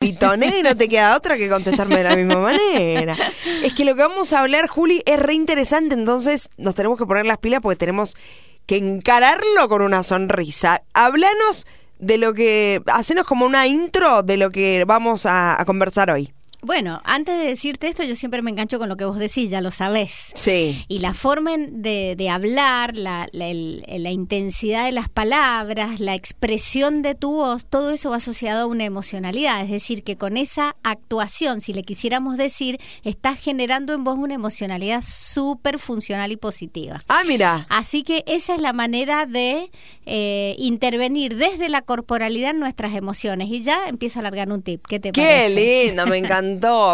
pitoné no te queda otra que contestarme de la misma manera. Es que lo que vamos a hablar, Juli, es re interesante, entonces nos tenemos que poner las pilas porque tenemos que encararlo con una sonrisa. Háblanos de lo que, hacenos como una intro de lo que vamos a conversar hoy. Bueno, antes de decirte esto, yo siempre me engancho con lo que vos decís, ya lo sabés. Sí. Y la forma de, de hablar, la, la, el- la intensidad de las palabras, la expresión de tu voz, todo eso va asociado a una emocionalidad. Es decir, que con esa actuación, si le quisiéramos decir, estás generando en vos una emocionalidad súper funcional y positiva. Ah, mira. Así que esa es la manera de eh, intervenir desde la corporalidad en nuestras emociones. Y ya empiezo a alargar un tip. ¿Qué te Qué parece? lindo, me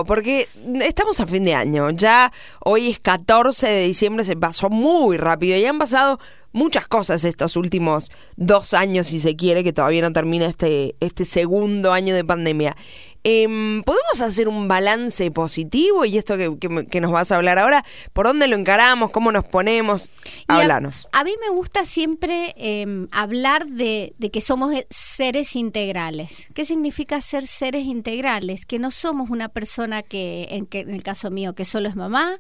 Porque estamos a fin de año. Ya hoy es 14 de diciembre, se pasó muy rápido y han pasado muchas cosas estos últimos dos años, si se quiere, que todavía no termina este, este segundo año de pandemia. Em, ¿Podemos hacer un balance positivo? Y esto que, que- que nos vas a hablar ahora, ¿por dónde lo encaramos? ¿Cómo nos ponemos? Y a- Háblanos. A, mí me gusta siempre eh, hablar de, de que somos seres integrales. ¿Qué significa ser seres integrales? Que no somos una persona que, en, que, en el caso mío, que solo es mamá,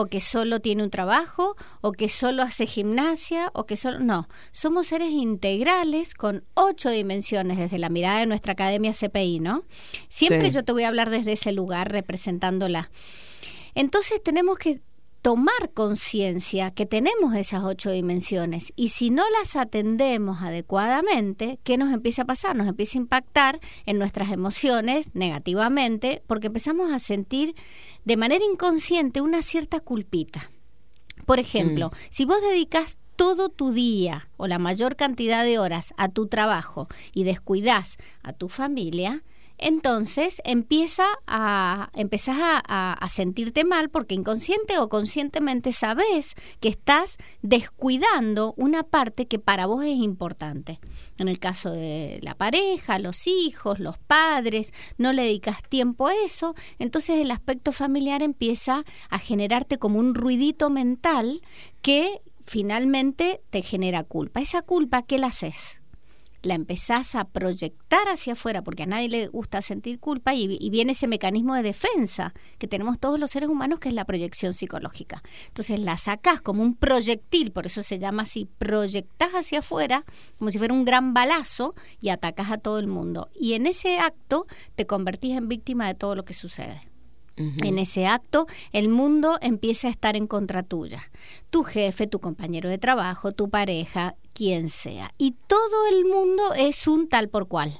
o que solo tiene un trabajo, o que solo hace gimnasia, o que solo... No, somos seres integrales con ocho dimensiones desde la mirada de nuestra academia CPI, ¿no? Siempre Sí. yo te voy a hablar desde ese lugar representándola. Entonces tenemos que tomar conciencia que tenemos esas ocho dimensiones y si no las atendemos adecuadamente, ¿qué nos empieza a pasar? Nos empieza a impactar en nuestras emociones negativamente porque empezamos a sentir de manera inconsciente una cierta culpita. Por ejemplo, si vos dedicas todo tu día o la mayor cantidad de horas a tu trabajo y descuidas a tu familia, entonces empieza a, empezás a, sentirte mal porque inconsciente o conscientemente sabes que estás descuidando una parte que para vos es importante. En el caso de la pareja, los hijos, los padres, no le dedicas tiempo a eso, entonces el aspecto familiar empieza a generarte como un ruidito mental que finalmente te genera culpa. Esa culpa, ¿qué la haces? La empezás a proyectar hacia afuera, porque a nadie le gusta sentir culpa, y, viene ese mecanismo de defensa que tenemos todos los seres humanos, que es la proyección psicológica. Entonces la sacás como un proyectil, por eso se llama así, proyectás hacia afuera, como si fuera un gran balazo, y atacás a todo el mundo. Y en ese acto te convertís en víctima de todo lo que sucede. En ese acto, el mundo empieza a estar en contra tuya. Tu jefe, tu compañero de trabajo, tu pareja, quien sea. Y todo el mundo es un tal por cual.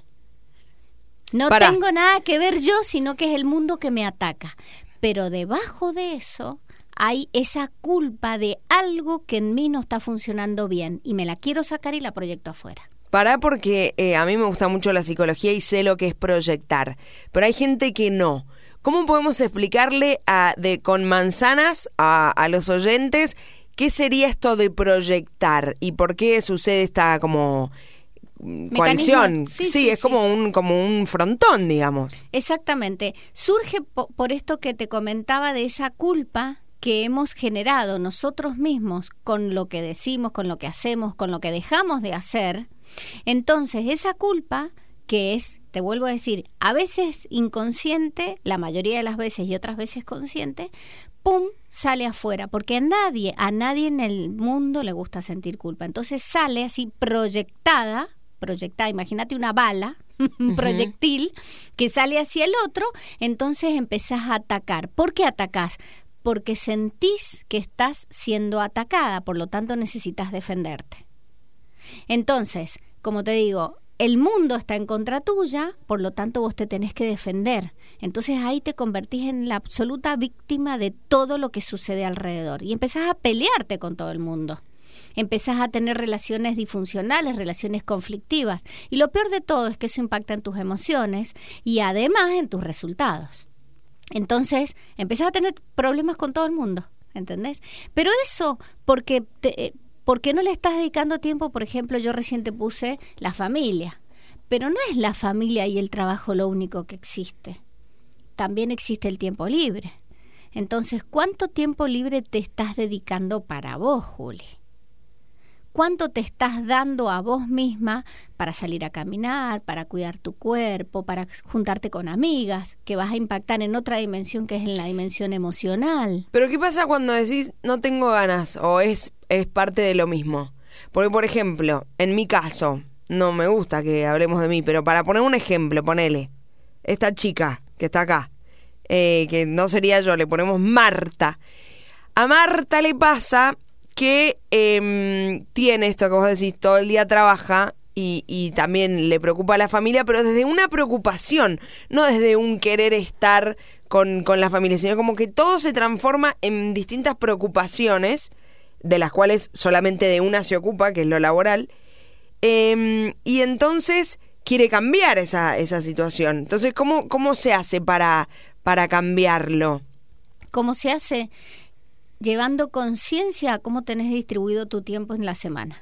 No tengo nada que ver yo, sino que es el mundo que me ataca. Pero debajo de eso hay esa culpa de algo que en mí no está funcionando bien y me la quiero sacar y la proyecto afuera. Pará porque eh, a mí me gusta mucho la psicología y sé lo que es proyectar, pero hay gente que no. ¿Cómo podemos explicarle a, de, con manzanas a, a los oyentes qué sería esto de proyectar y por qué sucede esta como mm, coalición? Sí, Sí, sí, es sí. como un como un frontón, digamos. Exactamente. Surge po- por esto que te comentaba de esa culpa que hemos generado nosotros mismos con lo que decimos, con lo que hacemos, con lo que dejamos de hacer. Entonces, esa culpa que es, te vuelvo a decir, a veces inconsciente, la mayoría de las veces y otras veces consciente, pum, sale afuera, porque a nadie, a nadie en el mundo le gusta sentir culpa. Entonces sale así proyectada, proyectada, imagínate una bala, un proyectil que sale hacia el otro, entonces empezás a atacar. ¿Por qué atacás? Porque sentís que estás siendo atacada, por lo tanto necesitas defenderte. Entonces, como te digo, el mundo está en contra tuya, por lo tanto vos te tenés que defender. Entonces ahí te convertís en la absoluta víctima de todo lo que sucede alrededor y empezás a pelearte con todo el mundo. Empezás a tener relaciones disfuncionales, relaciones conflictivas. Y lo peor de todo es que eso impacta en tus emociones y además en tus resultados. Entonces, empezás a tener problemas con todo el mundo, ¿entendés? Pero eso porque te, eh, porque no le estás dedicando tiempo, por ejemplo, yo recién te puse la familia, pero no es la familia y el trabajo lo único que existe. También existe el tiempo libre. Entonces, ¿cuánto tiempo libre te estás dedicando para vos, Juli? cuánto te estás dando a vos misma para salir a caminar, para cuidar tu cuerpo, para juntarte con amigas, que vas a impactar en otra dimensión que es en la dimensión emocional. Pero ¿qué pasa cuando decís no tengo ganas o es, es parte de lo mismo? Porque, por ejemplo, en mi caso, no me gusta que hablemos de mí, pero para poner un ejemplo, ponele, esta chica que está acá, eh, que no sería yo, le ponemos Marta. A Marta le pasa que em, tiene esto que vos decís, todo el día trabaja y, también le preocupa a la familia, pero desde una preocupación, no desde un querer estar con, con la familia, sino como que todo se transforma en distintas preocupaciones, de las cuales solamente de una se ocupa, que es lo laboral, em, y entonces quiere cambiar esa, esa situación. Entonces, ¿cómo, cómo se hace para, para cambiarlo? ¿Cómo se hace? llevando conciencia a cómo tenés distribuido tu tiempo en la semana.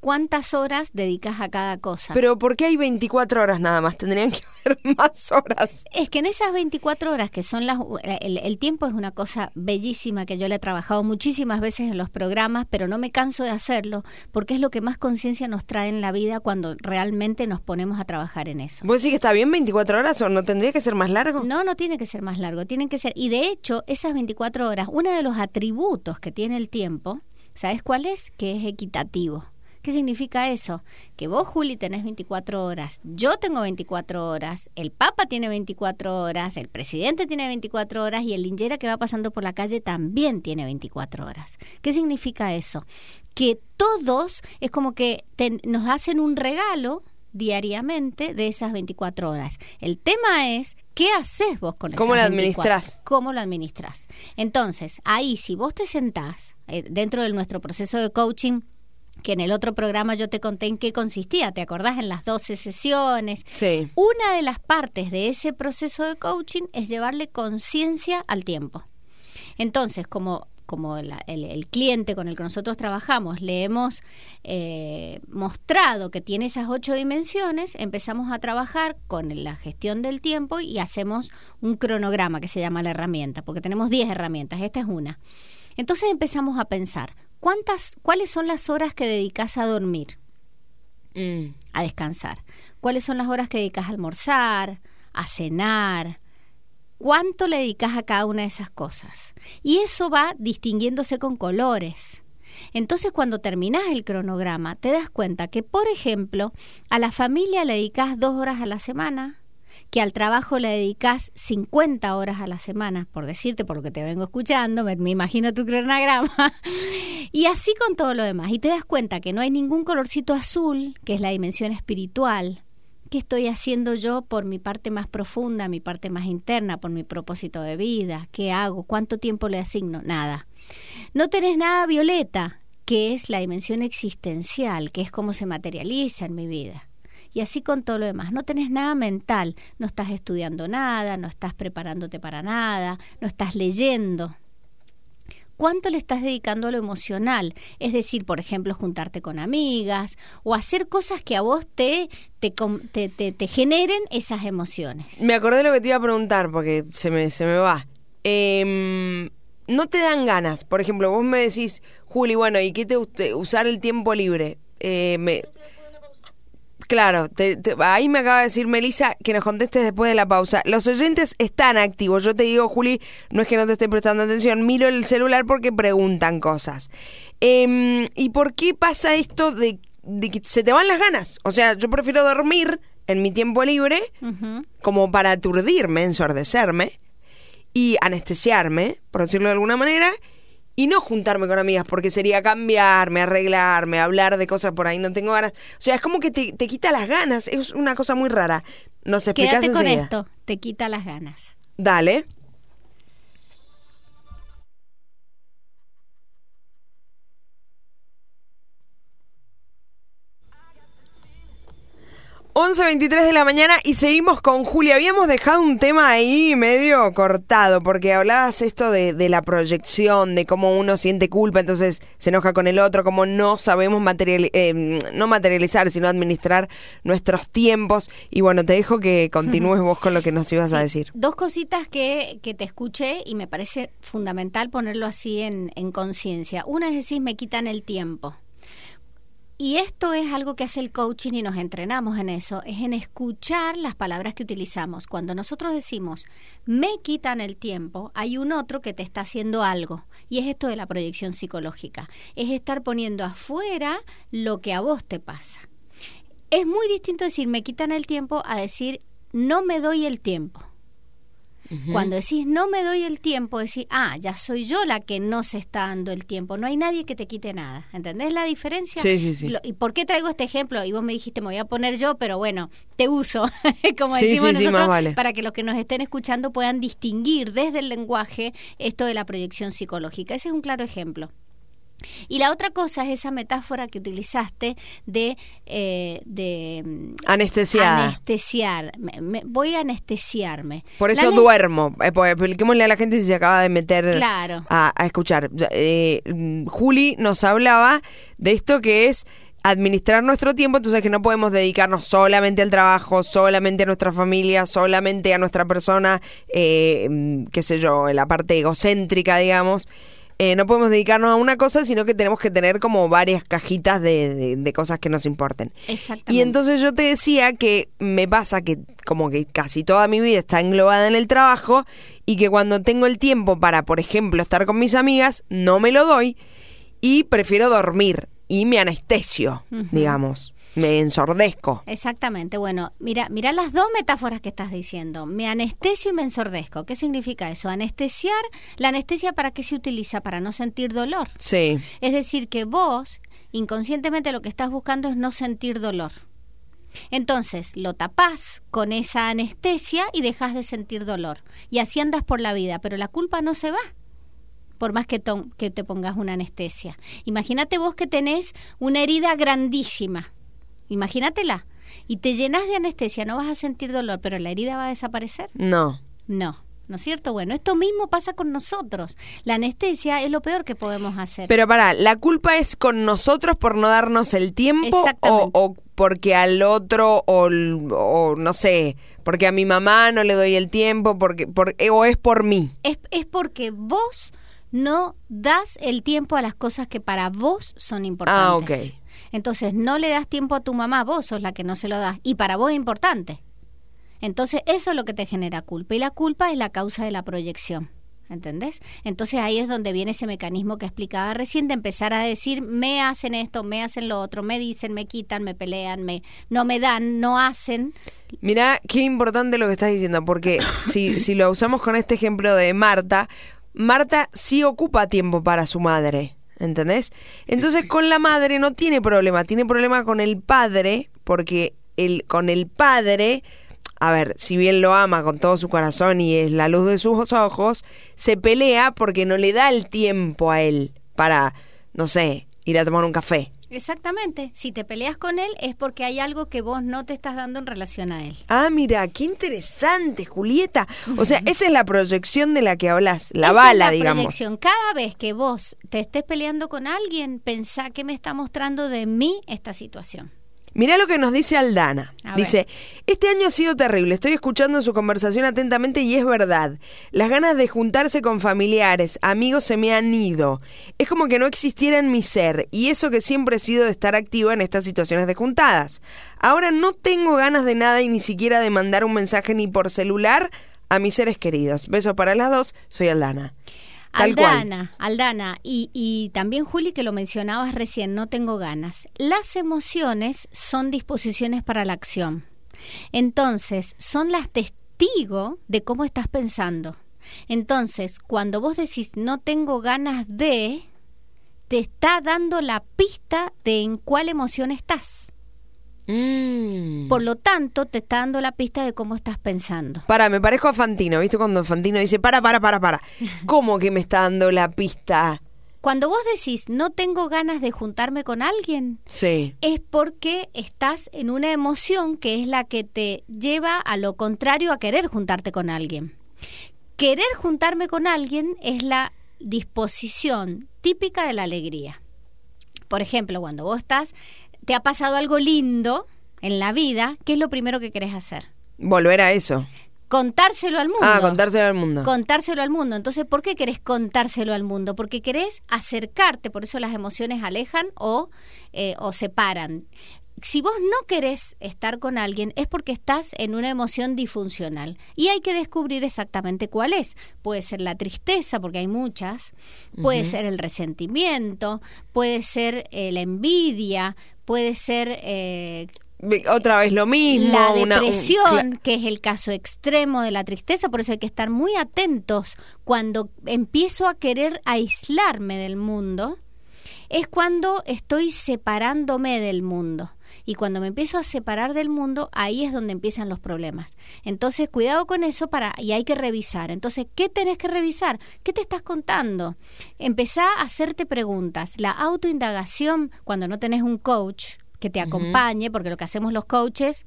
¿Cuántas horas dedicas a cada cosa? Pero ¿por qué hay 24 horas nada más? Tendrían que haber más horas. Es que en esas 24 horas, que son las... El, tiempo es una cosa bellísima que yo le he trabajado muchísimas veces en los programas, pero no me canso de hacerlo, porque es lo que más conciencia nos trae en la vida cuando realmente nos ponemos a trabajar en eso. ¿Vos decís que está bien 24 horas o no tendría que ser más largo? No, no tiene que ser más largo, tienen que ser... Y de hecho, esas 24 horas, uno de los atributos que tiene el tiempo, ¿sabes cuál es? Que es equitativo. ¿Qué significa eso? Que vos, Juli, tenés 24 horas, yo tengo 24 horas, el Papa tiene 24 horas, el presidente tiene 24 horas y el linjera que va pasando por la calle también tiene 24 horas. ¿Qué significa eso? Que todos es como que nos hacen un regalo diariamente de esas 24 horas. El tema es, ¿qué haces vos con ¿Cómo lo administras? ¿Cómo lo administras? Entonces, ahí si vos te sentás eh, dentro de nuestro proceso de coaching, que en el otro programa yo te conté en qué consistía, ¿te acordás? En las 12 sesiones. Sí. Una de las partes de ese proceso de coaching es llevarle conciencia al tiempo. Entonces, como, como el, cliente con el que nosotros trabajamos le hemos eh, mostrado que tiene esas ocho dimensiones, empezamos a trabajar con la gestión del tiempo y hacemos un cronograma que se llama la herramienta, porque tenemos 10 herramientas, esta es una. Entonces empezamos a pensar, ¿cuántas, ¿cuáles son las horas que dedicas a dormir? Mm. A descansar. ¿Cuáles son las horas que dedicas a almorzar, a cenar? ¿Cuánto le dedicas a cada una de esas cosas? Y eso va distinguiéndose con colores. Entonces, cuando terminas el cronograma, te das cuenta que, por ejemplo, a la familia le dedicas dos horas a la semana, que al trabajo le dedicas 50 horas a la semana, por decirte, por lo que te vengo escuchando, me, imagino tu cronograma, y así con todo lo demás. Y te das cuenta que no hay ningún colorcito azul, que es la dimensión espiritual. ¿Qué estoy haciendo yo por mi parte más profunda, mi parte más interna, por mi propósito de vida? ¿Qué hago? ¿Cuánto tiempo le asigno? Nada. No tenés nada violeta, que es la dimensión existencial, que es cómo se materializa en mi vida. Y así con todo lo demás. No tenés nada mental, no estás estudiando nada, no estás preparándote para nada, no estás leyendo. ¿Cuánto le estás dedicando a lo emocional? Es decir, por ejemplo, juntarte con amigas o hacer cosas que a vos te, te, te, te, generen esas emociones. Me acordé lo que te iba a preguntar porque se me, se me va. Em, no te dan ganas. Por ejemplo, vos me decís, Juli, bueno, ¿y qué te usar el tiempo libre? Eh, me, Claro, ahí me acaba de decir Melissa que nos contestes después de la pausa. Los oyentes están activos. Yo te digo, Juli, no es que no te esté prestando atención, miro el celular porque preguntan cosas. Em, ¿Y por qué pasa esto de, que se te van las ganas? O sea, yo prefiero dormir en mi tiempo libre como para aturdirme, ensordecerme y anestesiarme, por decirlo de alguna manera, y no juntarme con amigas porque sería cambiarme, arreglarme, hablar de cosas por ahí, no tengo ganas. O sea, es como que te, quita las ganas, es una cosa muy rara. Nos explicas Quédate con esto, te quita las ganas. Dale. 11.23 de la mañana y seguimos con Julia. Habíamos dejado un tema ahí medio cortado porque hablabas esto de, de la proyección, de cómo uno siente culpa, entonces se enoja con el otro, cómo no sabemos material, eh, no materializar, sino administrar nuestros tiempos. Y bueno, te dejo que continúes vos con lo que nos ibas a decir. Dos cositas que, que te escuché y me parece fundamental ponerlo así en, en conciencia. Una es decir, me quitan el tiempo. Y esto es algo que hace el coaching y nos entrenamos en eso, es en escuchar las palabras que utilizamos. Cuando nosotros decimos, me quitan el tiempo, hay un otro que te está haciendo algo. Y es esto de la proyección psicológica. Es estar poniendo afuera lo que a vos te pasa. Es muy distinto decir, me quitan el tiempo a decir, no me doy el tiempo. Cuando decís no me doy el tiempo, decís, ah, ya soy yo la que no se está dando el tiempo. No hay nadie que te quite nada. ¿Entendés la diferencia? Sí, sí, sí. ¿Y por qué traigo este ejemplo? Y vos me dijiste, me voy a poner yo, pero bueno, te uso, como Sí, decimos sí, nosotros, vale. para que los que nos estén escuchando puedan distinguir desde el lenguaje esto de la proyección psicológica. Ese es un claro ejemplo. Y la otra cosa es esa metáfora que utilizaste de, eh, de mm, Anestesiada. anestesiar. Me- me- voy a anestesiarme. Por eso duermo. Eh, pues, expliquémosle a la gente si se acaba de meter Claro. a, a escuchar. Eh, mm, Juli nos hablaba de esto que es administrar nuestro tiempo, entonces que no podemos dedicarnos solamente al trabajo, solamente a nuestra familia, solamente a nuestra persona, eh, mm, qué sé yo, en la parte egocéntrica, digamos. Eh, no podemos dedicarnos a una cosa, sino que tenemos que tener como varias cajitas de, de- de cosas que nos importen. Exactamente. Y entonces yo te decía que me pasa que como que casi toda mi vida está englobada en el trabajo y que cuando tengo el tiempo para, por ejemplo, estar con mis amigas, no me lo doy y prefiero dormir y me anestesio, digamos, me ensordezco. Exactamente. Bueno, mira, mira las dos metáforas que estás diciendo. Me anestesio y me ensordezco. ¿Qué significa eso? Anestesiar, la anestesia para qué se utiliza? Para no sentir dolor. Sí, Es decir, que vos inconscientemente lo que estás buscando es no sentir dolor. Entonces lo tapás con esa anestesia y dejas de sentir dolor. Y así andas por la vida, pero la culpa no se va. Por más que, ton- que te pongas una anestesia. Imagínate vos que tenés una herida grandísima. Imagínatela. Y te llenas de anestesia, no vas a sentir dolor, pero la herida va a desaparecer. no. No, ¿no es cierto? Bueno, esto mismo pasa con nosotros. La anestesia es lo peor que podemos hacer. Pero para, ¿la culpa es con nosotros por no darnos el tiempo o, o porque al otro o, o no sé, porque a mi mamá no le doy el tiempo porque por, eh, o es por mí? es, es porque vos no das el tiempo a las cosas que para vos son importantes. Ah, ok. Entonces no le das tiempo a tu mamá, vos sos la que no se lo das. Y para vos es importante. Entonces eso es lo que te genera culpa. Y la culpa es la causa de la proyección. ¿Entendés? Entonces ahí es donde viene ese mecanismo que explicaba recién de empezar a decir, me hacen esto, me hacen lo otro, me dicen, me quitan, me pelean, me, no me dan, no hacen. Mira, qué importante lo que estás diciendo, porque si, si lo usamos con este ejemplo de Marta, Marta sí ocupa tiempo para su madre, ¿entendés? Entonces con la madre no tiene problema, tiene problema con el padre, porque el, con el padre, a ver, si bien lo ama con todo su corazón y es la luz de sus ojos, se pelea porque no le da el tiempo a él para, no sé, ir a tomar un café. Exactamente. Si te peleas con él es porque hay algo que vos no te estás dando en relación a él. Ah, mira, qué interesante, Julieta. O sea, esa es la proyección de la que hablas, la Esa es bala, la digamos. proyección. Cada vez que vos te estés peleando con alguien, pensá que me está mostrando de mí esta situación. Mira lo que nos dice Aldana. A Dice, este año ha sido terrible, estoy escuchando su conversación atentamente y es verdad. Las ganas de juntarse con familiares, amigos se me han ido. Es como que no existiera en mi ser y eso que siempre he sido de estar activa en estas situaciones de juntadas. Ahora no tengo ganas de nada y ni siquiera de mandar un mensaje ni por celular a mis seres queridos. Besos para las dos, soy Aldana. Aldana, Aldana, y, y también Juli, que lo mencionabas recién, no tengo ganas. Las emociones son disposiciones para la acción. Entonces, son las testigos de cómo estás pensando. Entonces, cuando vos decís no tengo ganas de, te está dando la pista de en cuál emoción estás. Mm. Por lo tanto, te está dando la pista de cómo estás pensando. Para, me parezco a Fantino, ¿viste? Cuando Fantino dice, para, para, para, para. ¿Cómo que me está dando la pista Cuando vos decís no tengo ganas de juntarme con alguien, Sí. es porque estás en una emoción que es la que te lleva a lo contrario a querer juntarte con alguien. Querer juntarme con alguien es la disposición típica de la alegría. Por ejemplo, cuando vos estás, te ha pasado algo lindo en la vida, ¿qué es lo primero que querés hacer? Volver a eso. Contárselo al mundo. Ah, contárselo al mundo. Contárselo al mundo. Entonces, ¿por qué querés contárselo al mundo? Porque querés acercarte, por eso las emociones alejan o, eh, o separan. Si vos no querés estar con alguien es porque estás en una emoción disfuncional y hay que descubrir exactamente cuál es. Puede ser la tristeza, porque hay muchas, puede ser el resentimiento, puede ser eh, la envidia, puede ser eh, Otra vez lo mismo. la una- un- depresión, que es el caso extremo de la tristeza, por eso hay que estar muy atentos cuando empiezo a querer aislarme del mundo, es cuando estoy separándome del mundo. Y cuando me empiezo a separar del mundo, ahí es donde empiezan los problemas. Entonces, cuidado con eso para y hay que revisar. Entonces, ¿qué tenés que revisar? ¿Qué te estás contando? Empezá a hacerte preguntas. La autoindagación, cuando no tenés un coach que te acompañe, porque lo que hacemos los coaches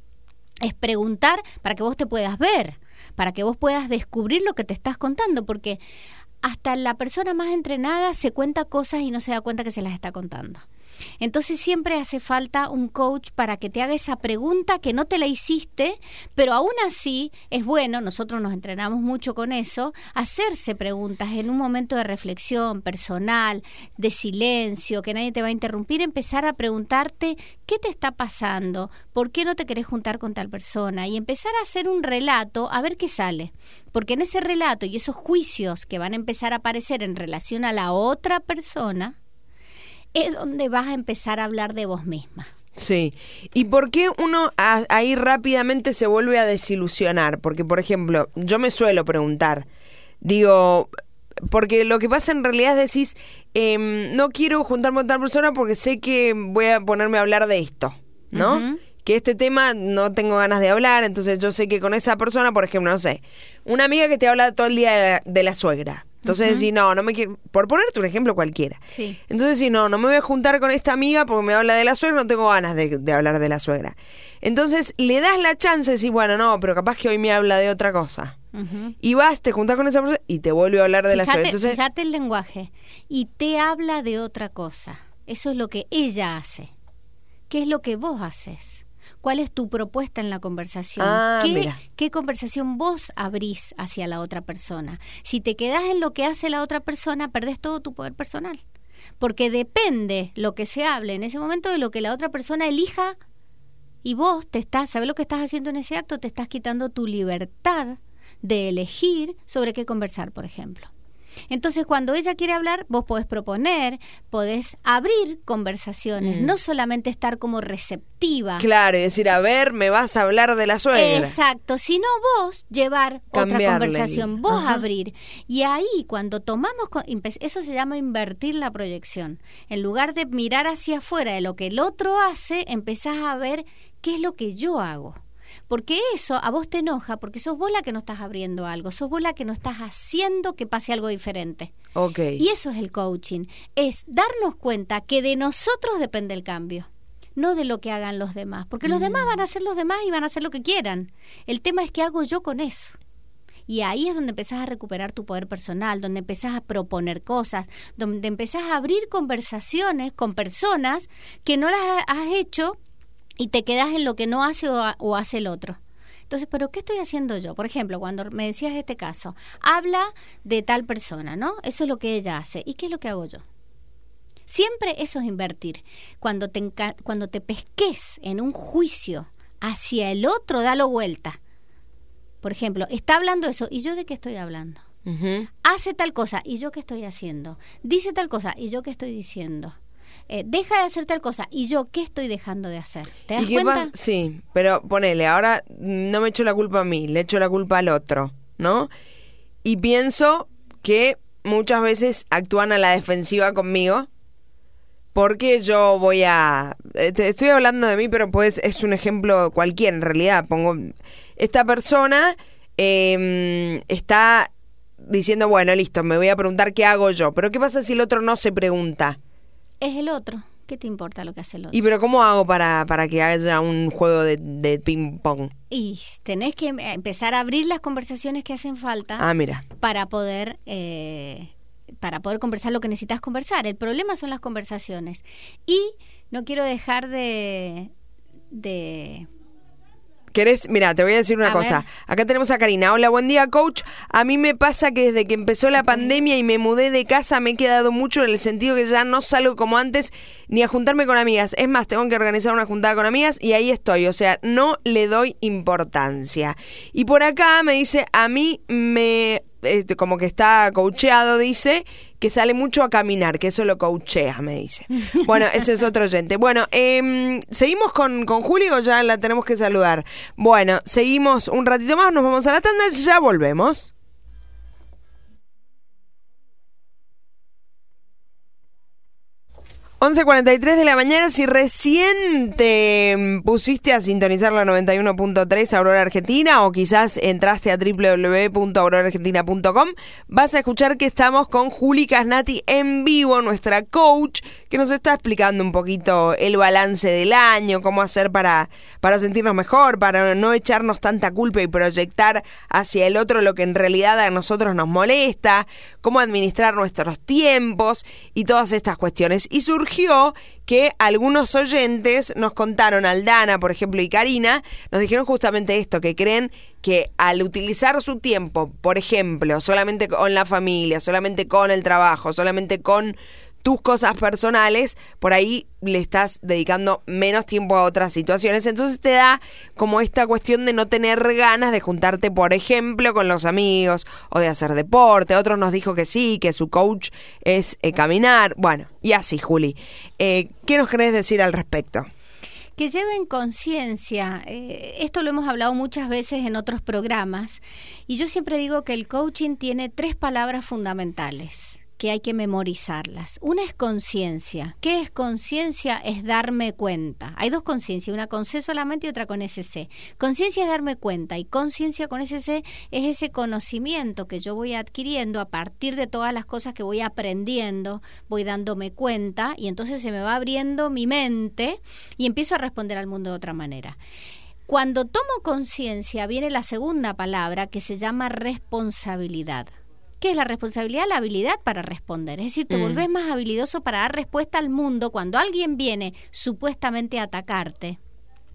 es preguntar para que vos te puedas ver, para que vos puedas descubrir lo que te estás contando, porque hasta la persona más entrenada se cuenta cosas y no se da cuenta que se las está contando. Entonces siempre hace falta un coach para que te haga esa pregunta que no te la hiciste, pero aún así es bueno, nosotros nos entrenamos mucho con eso, hacerse preguntas en un momento de reflexión personal, de silencio, que nadie te va a interrumpir, empezar a preguntarte qué te está pasando, por qué no te querés juntar con tal persona y empezar a hacer un relato a ver qué sale. Porque en ese relato y esos juicios que van a empezar a aparecer en relación a la otra persona, es donde vas a empezar a hablar de vos misma. Sí. ¿Y por qué uno a- ahí rápidamente se vuelve a desilusionar? Porque, por ejemplo, yo me suelo preguntar, digo, porque lo que pasa en realidad es decís, em, no quiero juntarme con tal persona porque sé que voy a ponerme a hablar de esto, ¿no? Que este tema no tengo ganas de hablar, entonces yo sé que con esa persona, por ejemplo, no sé, una amiga que te habla todo el día de la, de la suegra. Entonces decís, no, no me quiero, por ponerte un ejemplo cualquiera. Sí. Entonces, si no, no me voy a juntar con esta amiga porque me habla de la suegra, no tengo ganas de, de hablar de la suegra. Entonces, le das la chance de decir, bueno, no, pero capaz que hoy me habla de otra cosa. Y vas, te juntás con esa persona y te vuelve a hablar de la suegra. Entonces, fíjate el lenguaje. Y te habla de otra cosa. Eso es lo que ella hace. ¿Qué es lo que vos haces? ¿Cuál es tu propuesta en la conversación? Ah, ¿Qué, mira. ¿Qué conversación vos abrís hacia la otra persona? Si te quedás en lo que hace la otra persona, perdés todo tu poder personal. Porque depende lo que se hable en ese momento de lo que la otra persona elija y vos te estás, ¿sabes lo que estás haciendo en ese acto? Te estás quitando tu libertad de elegir sobre qué conversar, por ejemplo. Entonces, cuando ella quiere hablar, vos podés proponer, podés abrir conversaciones, Mm. no solamente estar como receptiva. claro, y decir, a ver, me vas a hablar de la suegra. Exacto, sino vos llevar otra Cambiarle conversación, vos Ajá. abrir. Y ahí cuando tomamos, eso se llama invertir la proyección. En lugar de mirar hacia afuera de lo que el otro hace, empezás a ver qué es lo que yo hago. Porque eso a vos te enoja, porque sos vos la que no estás abriendo algo, sos vos la que no estás haciendo que pase algo diferente. Ok. Y eso es el coaching, es darnos cuenta que de nosotros depende el cambio, no de lo que hagan los demás, porque los demás van a hacer los demás y van a hacer lo que quieran. El tema es qué hago yo con eso. Y ahí es donde empezás a recuperar tu poder personal, donde empezás a proponer cosas, donde empezás a abrir conversaciones con personas que no las ha- has hecho y te quedas en lo que no hace o, ha- o hace el otro. Entonces, ¿pero qué estoy haciendo yo? Por ejemplo, cuando me decías este caso, habla de tal persona, ¿no? Eso es lo que ella hace. ¿Y qué es lo que hago yo? Siempre eso es invertir. Cuando te, cuando te pesques en un juicio hacia el otro, dalo vuelta. Por ejemplo, está hablando eso, ¿y yo de qué estoy hablando? Hace tal cosa, ¿y yo qué estoy haciendo? Dice tal cosa, ¿y yo qué estoy diciendo? Eh, deja de hacer tal cosa, ¿y yo qué estoy dejando de hacer? ¿Te das ¿Y qué cuenta? pasa? Sí, pero ponele, ahora no me echo la culpa a mí, le echo la culpa al otro, ¿no? Y pienso que muchas veces actúan a la defensiva conmigo porque yo voy a... eh, te- Estoy hablando de mí, pero pues es un ejemplo cualquiera en realidad. Pongo... Esta persona eh, está diciendo, bueno, listo, me voy a preguntar qué hago yo. Pero ¿qué pasa si el otro no se pregunta? Es el otro. ¿Qué te importa lo que hace el otro? ¿Y pero cómo hago para, para que haya un juego de, de ping-pong? Y tenés que empezar a abrir las conversaciones que hacen falta Ah, mira. para poder eh, para poder conversar lo que necesitas conversar. El problema son las conversaciones. Y no quiero dejar de, de ¿Querés? Mira, te voy a decir una A cosa. ver. Acá tenemos a Karina. Hola, buen día, coach. A mí me pasa que desde que empezó la pandemia y me mudé de casa me he quedado mucho en el sentido que ya no salgo como antes ni a juntarme con amigas. Es más, tengo que organizar una juntada con amigas y ahí estoy. O sea, no le doy importancia. Y por acá me dice, a mí me... este, como que está coacheado, dice, que sale mucho a caminar, que eso lo coachea, me dice. Bueno, ese es otro oyente. Bueno, em, seguimos con, con Juli o ya la tenemos que saludar. Bueno, seguimos un ratito más, nos vamos a la tanda, ya volvemos. 11.43 de la mañana, si recién te mm, pusiste a sintonizar la 91.3 Aurora Argentina o quizás entraste a www.auroraargentina.com, vas a escuchar que estamos con Juli Casnati en vivo, nuestra coach, que nos está explicando un poquito el balance del año, cómo hacer para, para sentirnos mejor, para no echarnos tanta culpa y proyectar hacia el otro lo que en realidad a nosotros nos molesta, cómo administrar nuestros tiempos y todas estas cuestiones. Y surgió que algunos oyentes nos contaron, Aldana, por ejemplo, y Karina, nos dijeron justamente esto, que creen que al utilizar su tiempo, por ejemplo, solamente con la familia, solamente con el trabajo, solamente con tus cosas personales, por ahí le estás dedicando menos tiempo a otras situaciones. Entonces te da como esta cuestión de no tener ganas de juntarte, por ejemplo, con los amigos o de hacer deporte. Otros nos dijo que sí, que su coach es eh, caminar. Bueno, y así, Juli. Eh, ¿Qué nos querés decir al respecto? que lleven conciencia. Eh, esto lo hemos hablado muchas veces en otros programas y yo siempre digo que el coaching tiene tres palabras fundamentales que hay que memorizarlas. Una es conciencia. ¿Qué es conciencia? Es darme cuenta. Hay dos conciencias, una con C solamente y otra con SC. Conciencia es darme cuenta y conciencia con SC es ese conocimiento que yo voy adquiriendo a partir de todas las cosas que voy aprendiendo, voy dándome cuenta y entonces se me va abriendo mi mente y empiezo a responder al mundo de otra manera. Cuando tomo conciencia viene la segunda palabra que se llama responsabilidad. ¿Qué es la responsabilidad? La habilidad para responder. Es decir, te Mm. volvés más habilidoso para dar respuesta al mundo cuando alguien viene supuestamente a atacarte.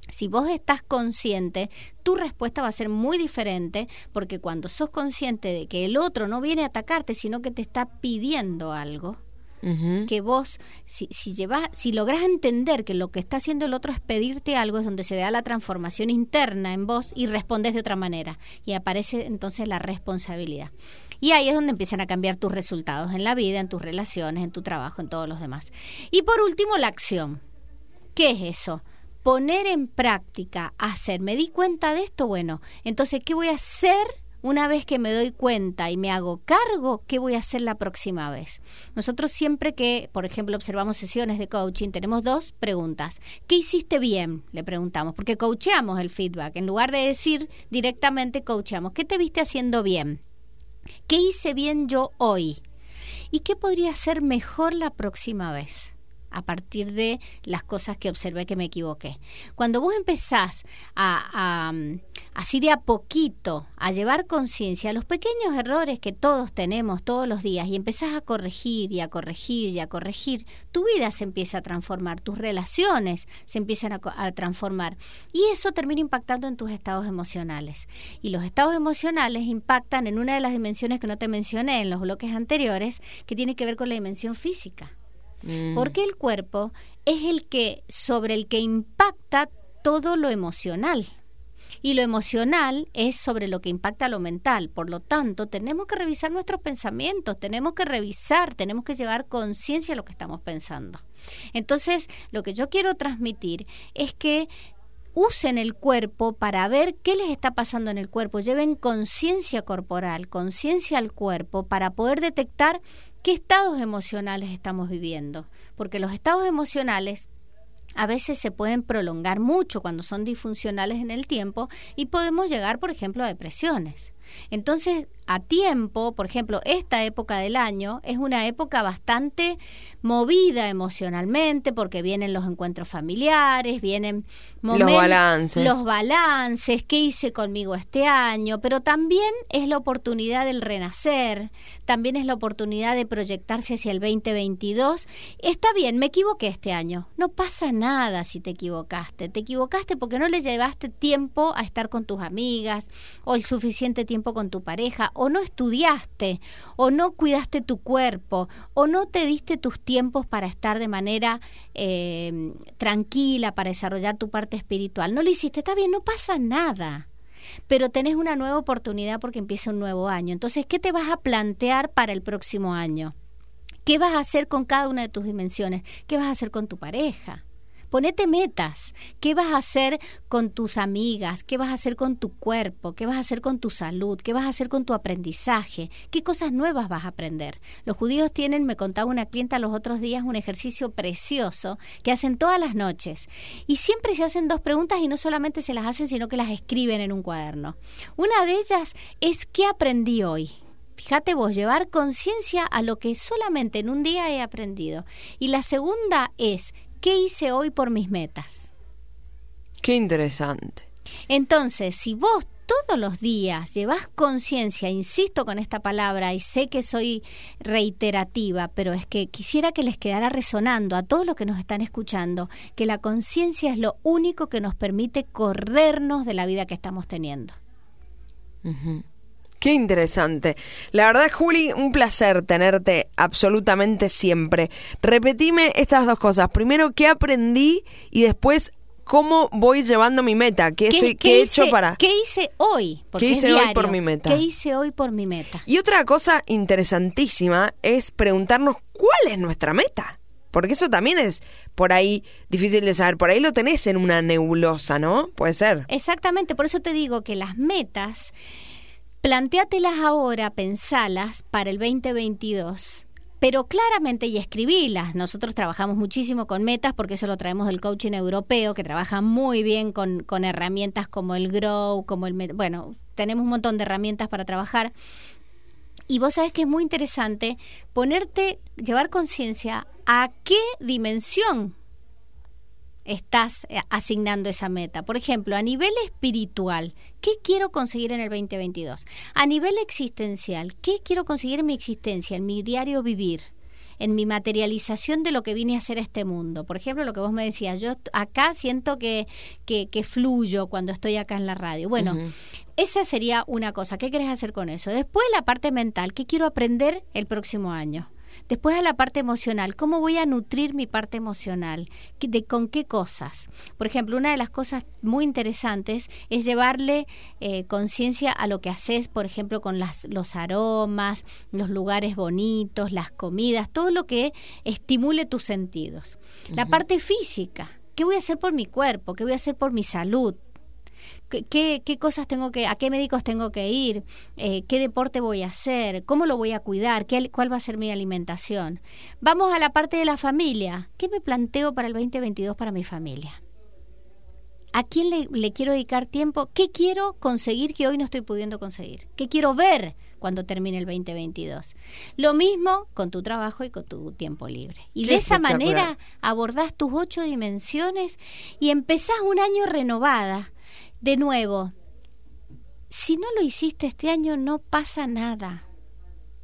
Si vos estás consciente, tu respuesta va a ser muy diferente porque cuando sos consciente de que el otro no viene a atacarte, sino que te está pidiendo algo, que vos, si, si, llevas, si lográs entender que lo que está haciendo el otro es pedirte algo, es donde se da la transformación interna en vos y respondes de otra manera. Y aparece entonces la responsabilidad. Y ahí es donde empiezan a cambiar tus resultados en la vida, en tus relaciones, en tu trabajo, en todos los demás. Y por último, la acción. ¿Qué es eso? Poner en práctica, hacer. ¿Me di cuenta de esto? Bueno, entonces, ¿qué voy a hacer una vez que me doy cuenta y me hago cargo? ¿Qué voy a hacer la próxima vez? Nosotros siempre que, por ejemplo, observamos sesiones de coaching, tenemos dos preguntas. ¿Qué hiciste bien? Le preguntamos, porque coacheamos el feedback. En lugar de decir directamente, coacheamos. ¿Qué te viste haciendo bien? ¿Qué hice bien yo hoy? ¿Y qué podría hacer mejor la próxima vez? a partir de las cosas que observé que me equivoqué. Cuando vos empezás a, a así de a poquito a llevar conciencia a los pequeños errores que todos tenemos todos los días y empezás a corregir y a corregir y a corregir, tu vida se empieza a transformar, tus relaciones se empiezan a, a transformar y eso termina impactando en tus estados emocionales. Y los estados emocionales impactan en una de las dimensiones que no te mencioné en los bloques anteriores, que tiene que ver con la dimensión física. Mm. Porque el cuerpo es el que sobre el que impacta todo lo emocional. Y lo emocional es sobre lo que impacta lo mental. Por lo tanto, tenemos que revisar nuestros pensamientos, tenemos que revisar, tenemos que llevar conciencia a lo que estamos pensando. Entonces, lo que yo quiero transmitir es que usen el cuerpo para ver qué les está pasando en el cuerpo, lleven conciencia corporal, conciencia al cuerpo para poder detectar qué estados emocionales estamos viviendo, porque los estados emocionales a veces se pueden prolongar mucho cuando son disfuncionales en el tiempo y podemos llegar, por ejemplo, a depresiones. Entonces, a tiempo, por ejemplo, esta época del año es una época bastante movida emocionalmente porque vienen los encuentros familiares, vienen los balances. Los balances, qué hice conmigo este año, pero también es la oportunidad del renacer, también es la oportunidad de proyectarse hacia el 2022. Está bien, me equivoqué este año. No pasa nada si te equivocaste. Te equivocaste porque no le llevaste tiempo a estar con tus amigas o el suficiente tiempo con tu pareja o no estudiaste, o no cuidaste tu cuerpo, o no te diste tus tiempos para estar de manera eh, tranquila, para desarrollar tu parte espiritual. No lo hiciste, está bien, no pasa nada. Pero tenés una nueva oportunidad porque empieza un nuevo año. Entonces, ¿qué te vas a plantear para el próximo año? ¿Qué vas a hacer con cada una de tus dimensiones? ¿Qué vas a hacer con tu pareja? Ponete metas. ¿Qué vas a hacer con tus amigas? ¿Qué vas a hacer con tu cuerpo? ¿Qué vas a hacer con tu salud? ¿Qué vas a hacer con tu aprendizaje? ¿Qué cosas nuevas vas a aprender? Los judíos tienen, me contaba una clienta los otros días, un ejercicio precioso que hacen todas las noches. Y siempre se hacen dos preguntas y no solamente se las hacen, sino que las escriben en un cuaderno. Una de ellas es ¿qué aprendí hoy? Fíjate vos, llevar conciencia a lo que solamente en un día he aprendido. Y la segunda es, ¿Qué hice hoy por mis metas? Qué interesante. Entonces, si vos todos los días llevas conciencia, insisto con esta palabra y sé que soy reiterativa, pero es que quisiera que les quedara resonando a todos los que nos están escuchando, que la conciencia es lo único que nos permite corrernos de la vida que estamos teniendo. Qué interesante. La verdad, Juli, un placer tenerte absolutamente siempre. Repetime estas dos cosas. Primero, ¿qué aprendí? Y después, ¿cómo voy llevando mi meta? ¿Qué, estoy, he hecho para...? ¿Qué hice hoy? ¿Qué hice hoy por mi meta? ¿Qué hice hoy por mi meta? Y otra cosa interesantísima es preguntarnos cuál es nuestra meta. Porque eso también es por ahí difícil de saber. Por ahí lo tenés en una nebulosa, ¿no? Puede ser. Exactamente. Por eso te digo que las metas Plantéatelas ahora, pensalas para el 2022 pero claramente y escribílas. Nosotros trabajamos muchísimo con metas porque eso lo traemos del coaching europeo, que trabaja muy bien con, con herramientas como el Grow, como el... Bueno, tenemos un montón de herramientas para trabajar. Y vos sabés que es muy interesante ponerte, llevar conciencia a qué dimensión estás eh, asignando esa meta. Por ejemplo, a nivel espiritual, ¿qué quiero conseguir en el 2022? A nivel existencial, ¿qué quiero conseguir en mi existencia, en mi diario vivir? en mi materialización de lo que vine a hacer a este mundo. Por ejemplo, lo que vos me decías, yo acá siento que, que, fluyo cuando estoy acá en la radio. Bueno, esa sería una cosa. ¿Qué querés hacer con eso? Después la parte mental, ¿qué quiero aprender el próximo año? Después a la parte emocional, ¿cómo voy a nutrir mi parte emocional? ¿De con qué cosas? Por ejemplo, una de las cosas muy interesantes es llevarle eh, conciencia a lo que haces, por ejemplo, con las, los aromas, los lugares bonitos, las comidas, todo lo que estimule tus sentidos. La parte física, ¿qué voy a hacer por mi cuerpo? ¿Qué voy a hacer por mi salud? Qué, qué cosas tengo que, a qué médicos tengo que ir, eh, qué deporte voy a hacer, cómo lo voy a cuidar, ¿Qué, cuál va a ser mi alimentación. Vamos a la parte de la familia. ¿Qué me planteo para el 2022 para mi familia? ¿A quién le, le, quiero dedicar tiempo? ¿Qué quiero conseguir que hoy no estoy pudiendo conseguir? ¿Qué quiero ver cuando termine el 2022? Lo mismo con tu trabajo y con tu tiempo libre. Y de esa manera abordás tus ocho dimensiones y empezás un año renovada, de nuevo, si no lo hiciste este año no pasa nada.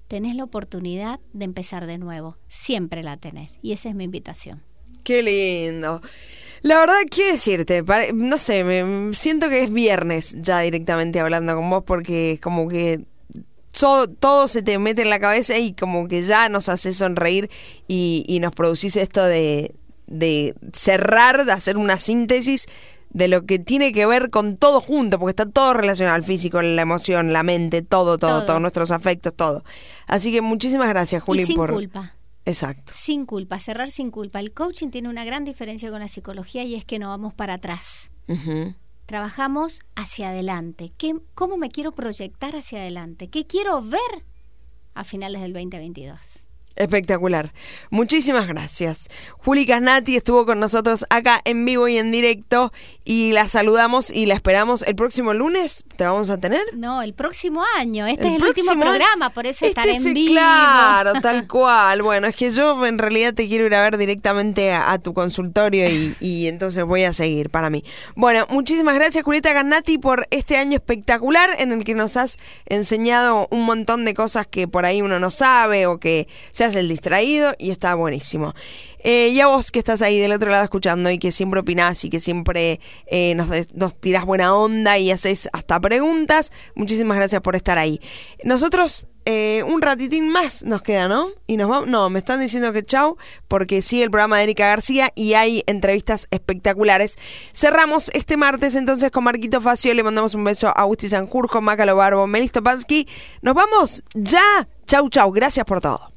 Tenés la oportunidad de empezar de nuevo. Siempre la tenés. Y esa es mi invitación. Qué lindo. La verdad, quiero decirte, no sé, me siento que es viernes ya directamente hablando con vos porque como que todo, se te mete en la cabeza y como que ya nos hace sonreír y, y nos producís esto de, de cerrar, de hacer una síntesis de lo que tiene que ver con todo junto, porque está todo relacionado al físico, la emoción, la mente, todo, todo, todos nuestros afectos, todo. Así que muchísimas gracias, Juli, sin culpa. Exacto. Sin culpa, cerrar sin culpa. El coaching tiene una gran diferencia con la psicología y es que no vamos para atrás. Trabajamos hacia adelante. ¿Qué, ¿Cómo me quiero proyectar hacia adelante? ¿Qué quiero ver a finales del 2022? Espectacular. Muchísimas gracias. Juli Casnati estuvo con nosotros acá en vivo y en directo y la saludamos y la esperamos el próximo lunes. ¿Te vamos a tener? No, el próximo año. Este es el último programa, por eso este estaré en vivo. Claro, tal cual. Bueno, es que yo en realidad te quiero ir a ver directamente a, tu consultorio y, y, entonces voy a seguir para mí. Bueno, muchísimas gracias Julieta Casnati por este año espectacular en el que nos has enseñado un montón de cosas que por ahí uno no sabe o que se el distraído y está buenísimo. Eh, y a vos que estás ahí del otro lado escuchando y que siempre opinás y que siempre eh, nos, nos tirás buena onda y haces hasta preguntas, muchísimas gracias por estar ahí. Nosotros eh, un ratitín más nos queda, ¿no? Y nos vamos. No, me están diciendo que chau, porque sigue el programa de Erika García y hay entrevistas espectaculares. Cerramos este martes entonces con Marquito Facio. Le mandamos un beso a Agustín Sanjurjo, Macalo Barbo, Melisto Pansky. Nos vamos ya. Chau, chau. Gracias por todo.